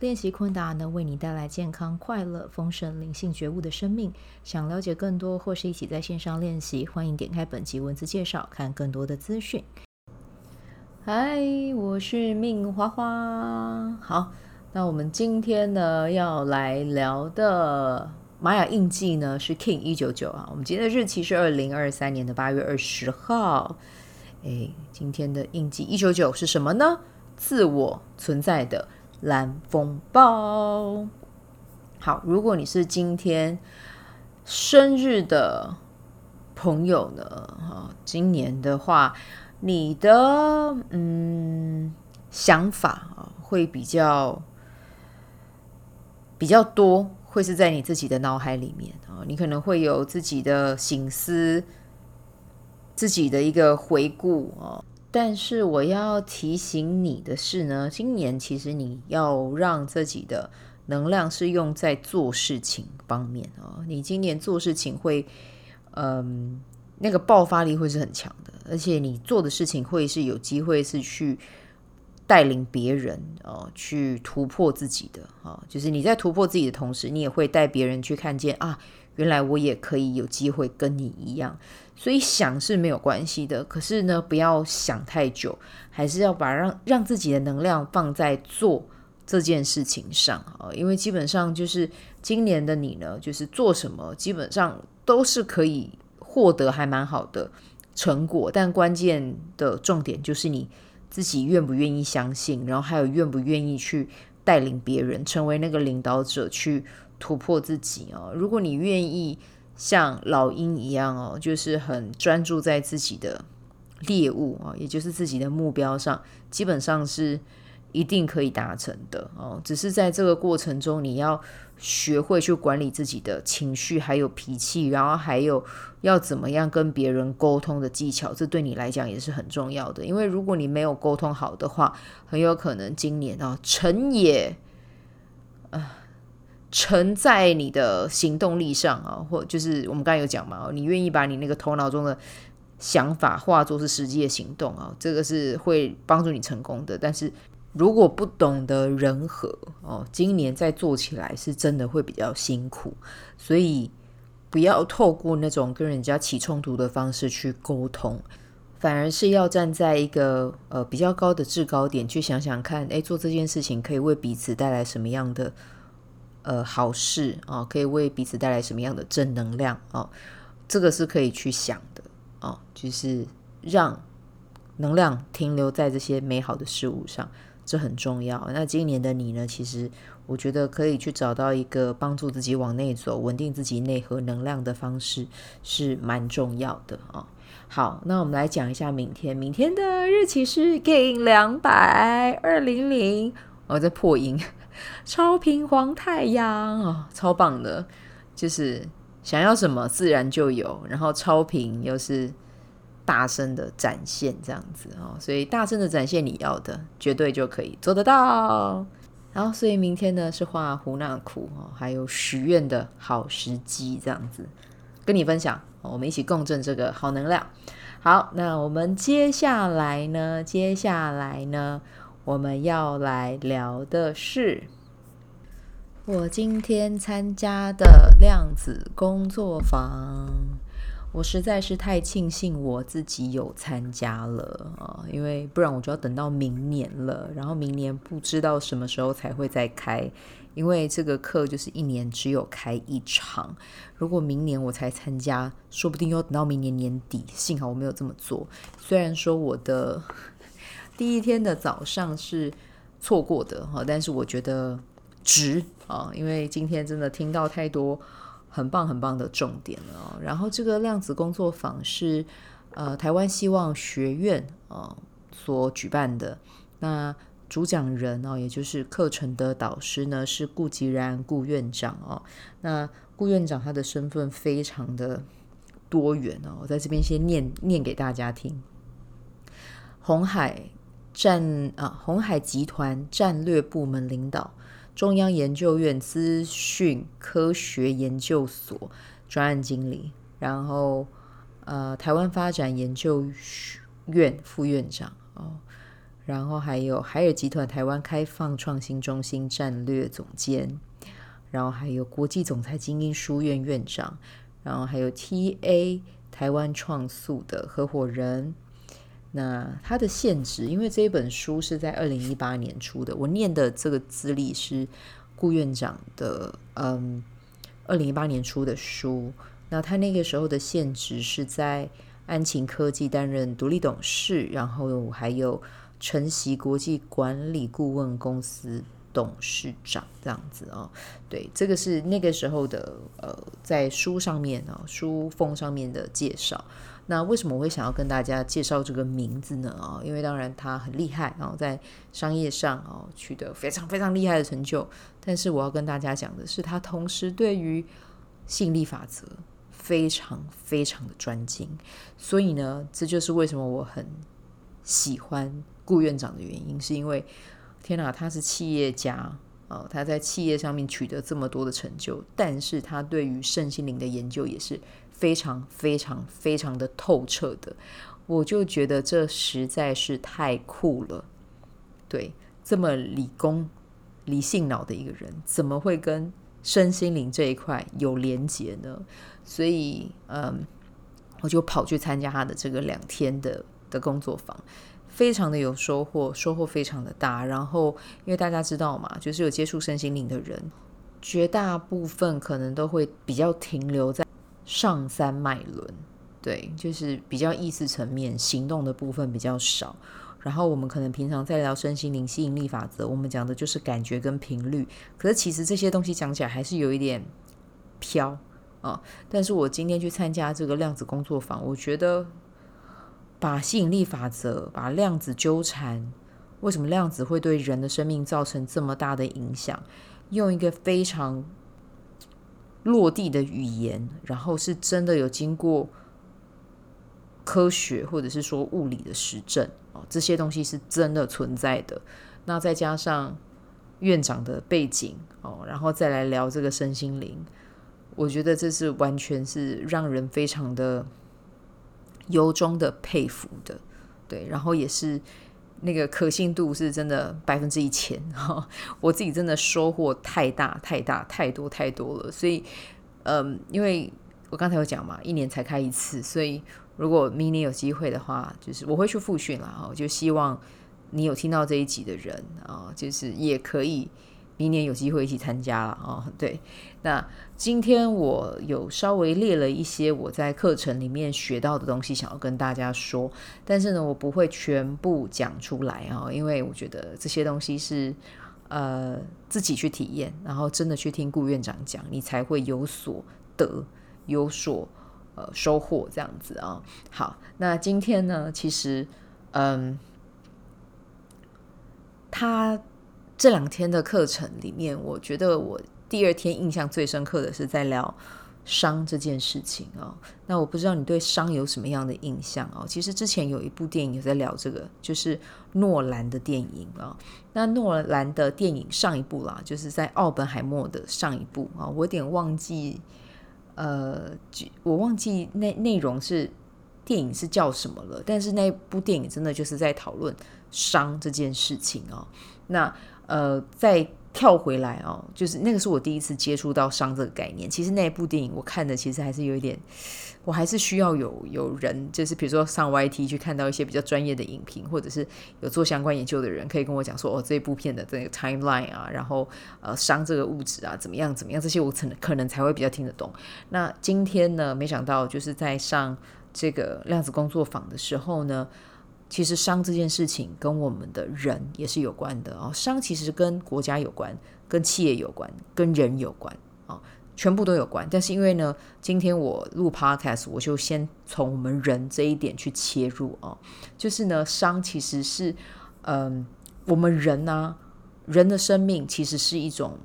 练习昆达能为你带来健康、快乐、丰盛、灵性觉悟的生命。想了解更多或是一起在线上练习，欢迎点开本集文字介绍，看更多的资讯。嗨，我是命花花。好，那我们今天呢要来聊的玛雅印记呢是 King 一九九啊。我们今天的日期是二零二三年的八月二十号。哎，今天的印记一九九是什么呢？自我存在的。蓝风暴，好，如果你是今天生日的朋友呢，哈，今年的话，你的嗯想法啊会比较比较多，会是在你自己的脑海里面啊，你可能会有自己的醒思，自己的一个回顾啊。但是我要提醒你的是呢，今年其实你要让自己的能量是用在做事情方面哦。你今年做事情会，嗯，那个爆发力会是很强的，而且你做的事情会是有机会是去带领别人哦，去突破自己的哦。就是你在突破自己的同时，你也会带别人去看见啊。原来我也可以有机会跟你一样，所以想是没有关系的。可是呢，不要想太久，还是要把让让自己的能量放在做这件事情上啊。因为基本上就是今年的你呢，就是做什么基本上都是可以获得还蛮好的成果。但关键的重点就是你自己愿不愿意相信，然后还有愿不愿意去带领别人，成为那个领导者去。突破自己哦！如果你愿意像老鹰一样哦，就是很专注在自己的猎物啊，也就是自己的目标上，基本上是一定可以达成的哦。只是在这个过程中，你要学会去管理自己的情绪，还有脾气，然后还有要怎么样跟别人沟通的技巧，这对你来讲也是很重要的。因为如果你没有沟通好的话，很有可能今年啊，成也啊。沉在你的行动力上啊，或就是我们刚才有讲嘛，你愿意把你那个头脑中的想法化作是实际的行动啊，这个是会帮助你成功的。但是如果不懂得人和哦，今年再做起来是真的会比较辛苦，所以不要透过那种跟人家起冲突的方式去沟通，反而是要站在一个呃比较高的制高点去想想看，诶，做这件事情可以为彼此带来什么样的。呃，好事啊、可以为彼此带来什么样的正能量啊、哦？这个是可以去想的啊、哦，就是让能量停留在这些美好的事物上，这很重要。那今年的你呢？其实我觉得可以去找到一个帮助自己往内走、稳定自己内核能量的方式，是蛮重要的啊、哦。好，那我们来讲一下明天，明天的日期是 Kin 两百二零零，我在破音。超频黄太阳哦，超棒的，就是想要什么自然就有，然后超频又是大声的展现这样子哦，所以大声的展现你要的，绝对就可以做得到。然后，所以明天呢是画胡纳库哦，还有许愿的好时机这样子，跟你分享，我们一起共振这个好能量。好，那我们接下来呢？接下来呢？我们要来聊的是我今天参加的量子工作坊。我实在是太庆幸我自己有参加了啊，因为不然我就要等到明年了。然后明年不知道什么时候才会再开，因为这个课就是一年只有开一场。如果明年我才参加，说不定又等到明年年底。幸好我没有这么做，虽然说我的。第一天的早上是错过的哈，但是我觉得值啊，因为今天真的听到太多很棒很棒的重点了。然后这个量子工作坊是呃台湾希望学院啊所举办的，那主讲人哦，也就是课程的导师呢是顾吉然顾院长哦。那顾院长他的身份非常的多元哦。我在这边先念念给大家听。红海战啊，红海集团战略部门领导，中央研究院资讯科学研究所专案经理，然后呃，台湾发展研究院副院长哦，然后还有海尔集团台湾开放创新中心战略总监，然后还有国际总裁精英书院院长，然后还有 TA 台湾创宿的合伙人。那他的现职，因为这一本书是在二零一八年出的，我念的这个资历是顾院长的，嗯，二零一八年出的书。那他那个时候的现职是在安勤科技担任独立董事，然后还有晨曦国际管理顾问公司董事长这样子哦。对，这个是那个时候的，呃，在书上面啊，书封上面的介绍。那为什么我会想要跟大家介绍这个名字呢？啊，因为当然他很厉害，然后在商业上啊取得非常非常厉害的成就。但是我要跟大家讲的是，他同时对于吸引力法则非常非常的专精。所以呢，这就是为什么我很喜欢顾院长的原因，是因为天哪，他是企业家啊，他在企业上面取得这么多的成就，但是他对于圣心灵的研究也是。非常非常非常的透彻的，我就觉得这实在是太酷了。对，这么理工、理性脑的一个人，怎么会跟身心灵这一块有连结呢？所以，嗯，我就跑去参加他的这个两天的的工作坊，非常的有收获，收获非常的大。然后，因为大家知道嘛，就是有接触身心灵的人，绝大部分可能都会比较停留在。上三脉轮，对，就是比较意识层面，行动的部分比较少。然后我们可能平常在聊身心灵吸引力法则，我们讲的就是感觉跟频率。可是其实这些东西讲起来还是有一点飘啊。但是我今天去参加这个量子工作坊，我觉得把吸引力法则、把量子纠缠，为什么量子会对人的生命造成这么大的影响，用一个非常。落地的语言，然后是真的有经过科学或者是说物理的实证哦，这些东西是真的存在的。那再加上院长的背景哦，然后再来聊这个身心灵，我觉得这是完全是让人非常的由衷的佩服的。对，然后也是。那个可信度是真的百分之一千哈，我自己真的收获太大太大太多太多了，所以嗯，因为我刚才有讲嘛，一年才开一次，所以如果明年有机会的话，就是我会去复训啦。我，就希望你有听到这一集的人啊，就是也可以。明年有机会一起参加了啊！对，那今天我有稍微列了一些我在课程里面学到的东西，想要跟大家说。但是呢，我不会全部讲出来啊，因为我觉得这些东西是呃自己去体验，然后真的去听顾院长讲，你才会有所得、有所呃收获这样子啊。好，那今天呢，其实嗯，他。这两天的课程里面，我觉得我第二天印象最深刻的是在聊伤这件事情哦。那我不知道你对伤有什么样的印象哦？其实之前有一部电影有在聊这个，就是诺兰的电影啊。那诺兰的电影上一部啦，就是在奥本海默的上一部啊，我有点忘记，呃，我忘记内内容是电影是叫什么了。但是那部电影真的就是在讨论伤这件事情哦。那呃，再跳回来哦，就是那个是我第一次接触到伤这个概念。其实那一部电影我看的其实还是有一点，我还是需要有有人，就是比如说上 YT 去看到一些比较专业的影评，或者是有做相关研究的人，可以跟我讲说哦，这部片的这个 timeline 啊，然后呃，伤这个物质啊，怎么样怎么样，这些我可能可能才会比较听得懂。那今天呢，没想到就是在上这个量子工作坊的时候呢。其实伤这件事情跟我们的人也是有关的哦。伤其实跟国家有关，跟企业有关，跟人有关啊，全部都有关。但是因为呢，今天我录 Podcast，我就先从我们人这一点去切入啊。就是呢，伤其实是嗯，我们人呢，人的生命其实是一种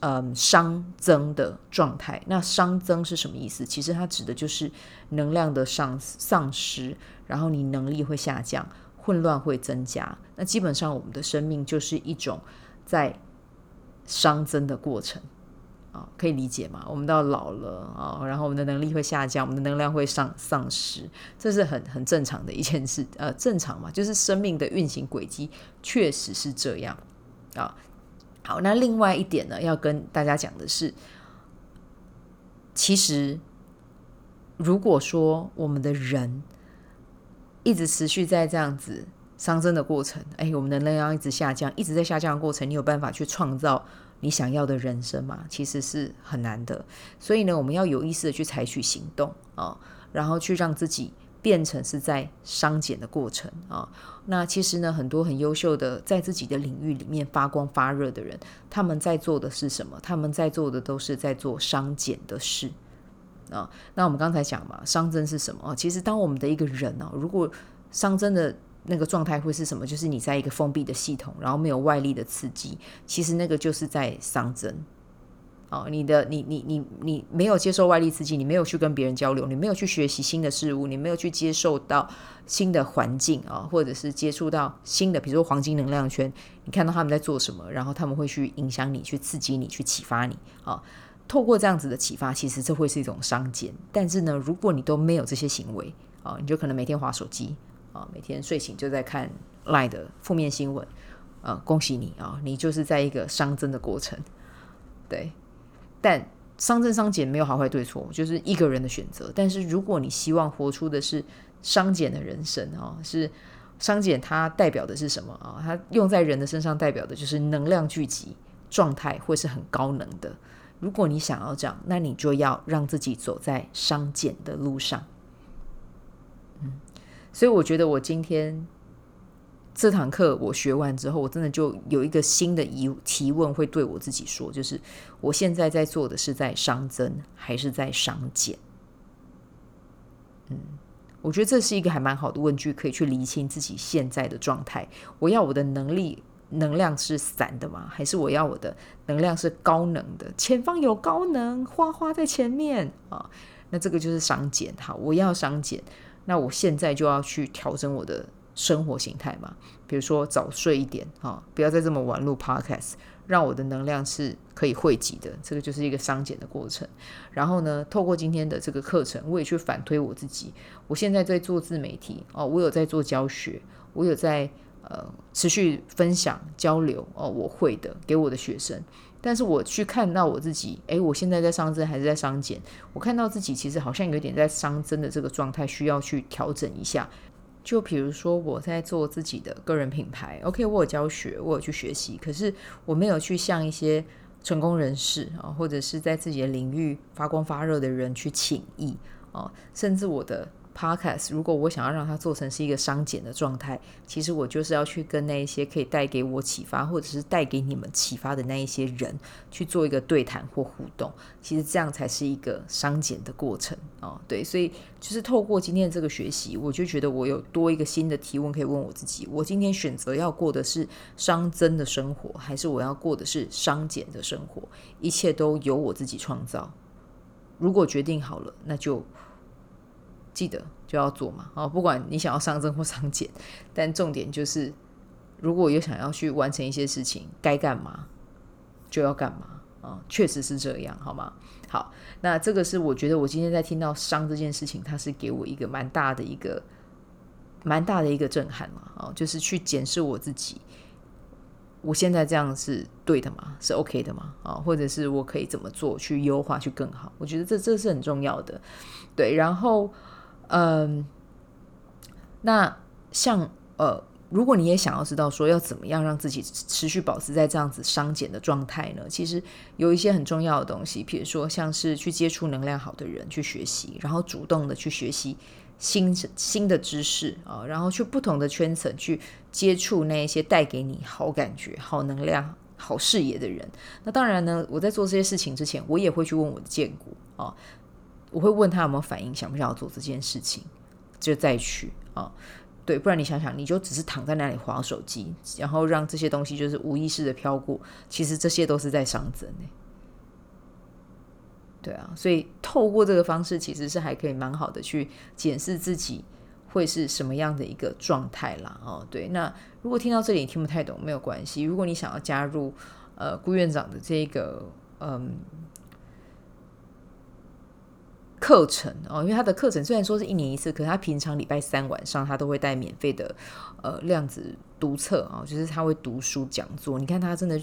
嗯熵增的状态。那熵增是什么意思？其实它指的就是能量的丧丧失，然后你能力会下降，混乱会增加。那基本上我们的生命就是一种在熵增的过程。啊，可以理解吗？我们到老了啊，然后我们的能力会下降，我们的能量会丧丧失，这是很很正常的一件事。呃，正常嘛，就是生命的运行轨迹确实是这样啊。好，那另外一点呢，要跟大家讲的是，其实如果说我们的人一直持续在这样子上升的过程，哎，我们的能量一直下降，一直在下降的过程，你有办法去创造你想要的人生吗，其实是很难的。所以呢，我们要有意识的去采取行动啊、然后去让自己变成是在熵减的过程啊、那其实呢，很多很优秀的在自己的领域里面发光发热的人，他们在做的是什么？他们在做的都是在做熵减的事啊、那我们刚才讲嘛，熵增是什么？其实当我们的一个人呢、如果熵增的。那个状态会是什么？就是你在一个封闭的系统，然后没有外力的刺激，其实那个就是在熵增。哦，你的你你你你没有接受外力刺激，你没有去跟别人交流，你没有去学习新的事物，你没有去接受到新的环境啊、或者是接触到新的，比如说黄金能量圈，你看到他们在做什么，然后他们会去影响你，去刺激你，去启发你啊、透过这样子的启发，其实这会是一种熵减。但是呢，如果你都没有这些行为啊、你就可能每天划手机。啊，每天睡醒就在看烂的负面新闻，啊，恭喜你啊，你就是在一个熵增的过程，对。但伤增伤减没有好坏对错，就是一个人的选择。但是如果你希望活出的是伤减的人生啊，是伤减，它代表的是什么啊？它用在人的身上代表的就是能量聚集状态会是很高能的。如果你想要这样，那你就要让自己走在伤减的路上。嗯所以我觉得我今天这堂课我学完之后，我真的就有一个新的疑提问，会对我自己说，就是我现在在做的是在商增还是在商减？嗯，我觉得这是一个还蛮好的问句，可以去厘清自己现在的状态。我要我的能力能量是散的吗？还是我要我的能量是高能的？前方有高能，花花在前面啊！那这个就是商减。好，我要商减。那我现在就要去调整我的生活形态嘛，比如说早睡一点啊，不要再这么晚录 podcast，让我的能量是可以汇集的，这个就是一个商减的过程。然后呢，透过今天的这个课程，我也去反推我自己，我现在在做自媒体哦，我有在做教学，我有在呃持续分享交流哦，我会的给我的学生。但是我去看到我自己，诶，我现在在熵增还是在熵减？我看到自己其实好像有点在熵增的这个状态，需要去调整一下。就比如说我在做自己的个人品牌，OK，我有教学，我有去学习，可是我没有去向一些成功人士啊，或者是在自己的领域发光发热的人去请益啊，甚至我的。Podcast，如果我想要让它做成是一个商减的状态，其实我就是要去跟那一些可以带给我启发，或者是带给你们启发的那一些人去做一个对谈或互动。其实这样才是一个商减的过程哦。对，所以就是透过今天的这个学习，我就觉得我有多一个新的提问可以问我自己：我今天选择要过的是商增的生活，还是我要过的是商减的生活？一切都由我自己创造。如果决定好了，那就。记得就要做嘛，啊，不管你想要上增或上减，但重点就是，如果有想要去完成一些事情，该干嘛就要干嘛啊，确实是这样，好吗？好，那这个是我觉得我今天在听到伤这件事情，它是给我一个蛮大的一个蛮大的一个震撼嘛，哦，就是去检视我自己，我现在这样是对的吗？是 OK 的吗？啊，或者是我可以怎么做去优化去更好？我觉得这这是很重要的，对，然后。嗯，那像呃，如果你也想要知道说要怎么样让自己持续保持在这样子商减的状态呢？其实有一些很重要的东西，比如说像是去接触能量好的人去学习，然后主动的去学习新 新的知识啊，然后去不同的圈层去接触那一些带给你好感觉、好能量、好视野的人。那当然呢，我在做这些事情之前，我也会去问我的荐股啊。我会问他有没有反应，想不想要做这件事情，就再去啊。对，不然你想想，你就只是躺在那里划手机，然后让这些东西就是无意识的飘过，其实这些都是在伤身呢。对啊，所以透过这个方式，其实是还可以蛮好的去检视自己会是什么样的一个状态啦。哦，对，那如果听到这里听不太懂，没有关系。如果你想要加入呃顾院长的这个嗯课程哦，因为他的课程虽然说是一年一次，可是他平常礼拜三晚上他都会带免费的呃量子读册啊，哦，就是他会读书讲座。你看他真的。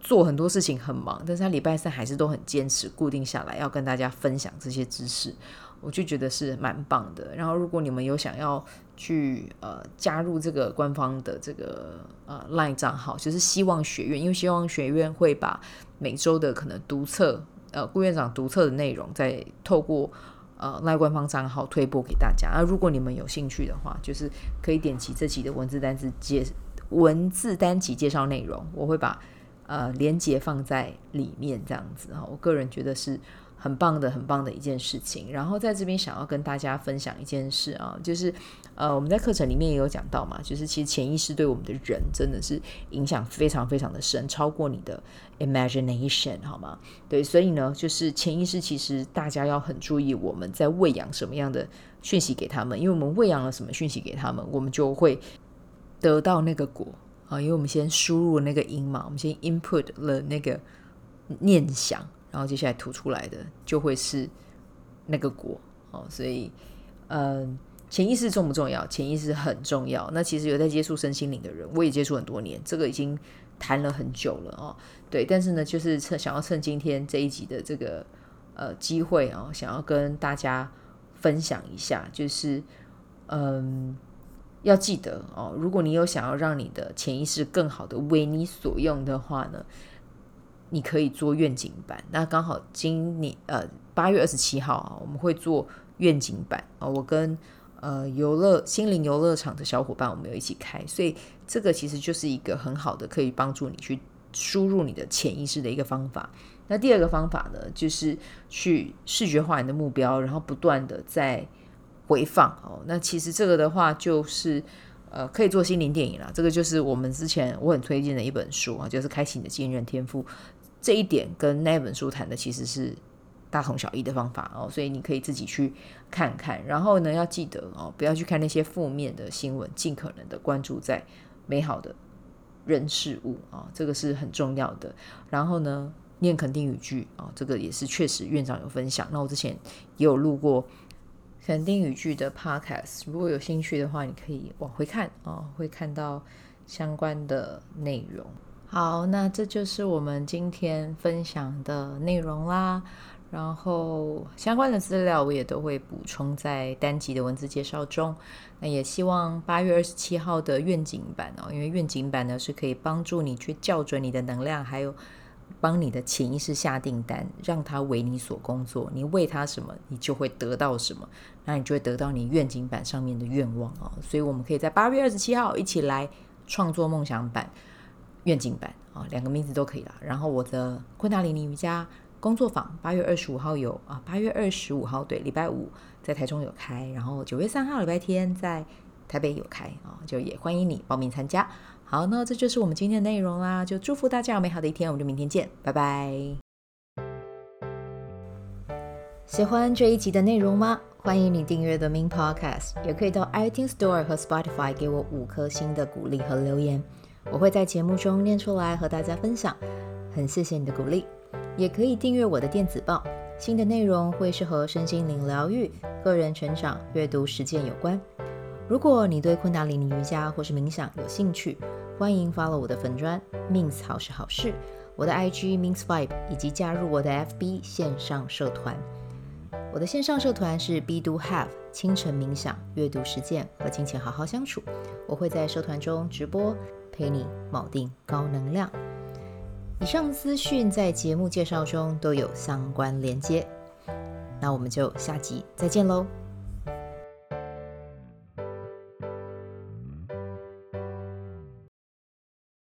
做很多事情很忙，但是他礼拜三还是都很坚持固定下来，要跟大家分享这些知识，我就觉得是蛮棒的。然后，如果你们有想要去呃加入这个官方的这个呃 LINE 账号，就是希望学院，因为希望学院会把每周的可能读册呃顾院长独特的内容，再透过呃赖官方账号推播给大家。啊如果你们有兴趣的话，就是可以点击这集的文字单字介文字单集介绍内容，我会把。呃，连接放在里面这样子哈，我个人觉得是很棒的，很棒的一件事情。然后在这边想要跟大家分享一件事啊，就是呃，我们在课程里面也有讲到嘛，就是其实潜意识对我们的人真的是影响非常非常的深，超过你的 imagination 好吗？对，所以呢，就是潜意识其实大家要很注意我们在喂养什么样的讯息给他们，因为我们喂养了什么讯息给他们，我们就会得到那个果。啊，因为我们先输入那个音嘛，我们先 input 了那个念想，然后接下来吐出来的就会是那个果。哦，所以，嗯、潜意识重不重要？潜意识很重要。那其实有在接触身心灵的人，我也接触很多年，这个已经谈了很久了哦。对，但是呢，就是趁想要趁今天这一集的这个呃机会、哦，想要跟大家分享一下，就是嗯。要记得哦，如果你有想要让你的潜意识更好的为你所用的话呢，你可以做愿景版。那刚好今年呃八月二十七号啊，我们会做愿景版啊。我跟呃游乐心灵游乐场的小伙伴，我们有一起开，所以这个其实就是一个很好的可以帮助你去输入你的潜意识的一个方法。那第二个方法呢，就是去视觉化你的目标，然后不断的在。回放哦，那其实这个的话就是，呃，可以做心灵电影啦。这个就是我们之前我很推荐的一本书啊，就是《开启你的惊人天赋》。这一点跟那本书谈的其实是大同小异的方法哦，所以你可以自己去看看。然后呢，要记得哦，不要去看那些负面的新闻，尽可能的关注在美好的人事物啊，这个是很重要的。然后呢，念肯定语句啊，这个也是确实院长有分享。那我之前也有录过。肯定语句的 podcast，如果有兴趣的话，你可以往回看啊、哦，会看到相关的内容。好，那这就是我们今天分享的内容啦。然后相关的资料我也都会补充在单集的文字介绍中。那也希望八月二十七号的愿景版哦，因为愿景版呢是可以帮助你去校准你的能量，还有。帮你的潜意识下订单，让它为你所工作。你为它什么，你就会得到什么。那你就会得到你愿景版上面的愿望哦。所以我们可以在八月二十七号一起来创作梦想版、愿景版啊，两个名字都可以啦。然后我的昆达里尼瑜伽工作坊八月二十五号有啊，八月二十五号对，礼拜五在台中有开，然后九月三号礼拜天在台北有开啊，就也欢迎你报名参加。好，那这就是我们今天的内容啦，就祝福大家有美好的一天，我们就明天见，拜拜。喜欢这一集的内容吗？欢迎你订阅 The Min Podcast，也可以到 iTunes Store 和 Spotify 给我五颗星的鼓励和留言，我会在节目中念出来和大家分享。很谢谢你的鼓励，也可以订阅我的电子报，新的内容会是和身心灵疗愈、个人成长、阅读实践有关。如果你对昆达里尼瑜伽或是冥想有兴趣，欢迎 follow 我的粉专 Min 好是好事，我的 IG means Vibe，以及加入我的 FB 线上社团。我的线上社团是 B Do Have 清晨冥想、阅读实践和金钱好好相处。我会在社团中直播，陪你铆定高能量。以上资讯在节目介绍中都有相关连接。那我们就下集再见喽。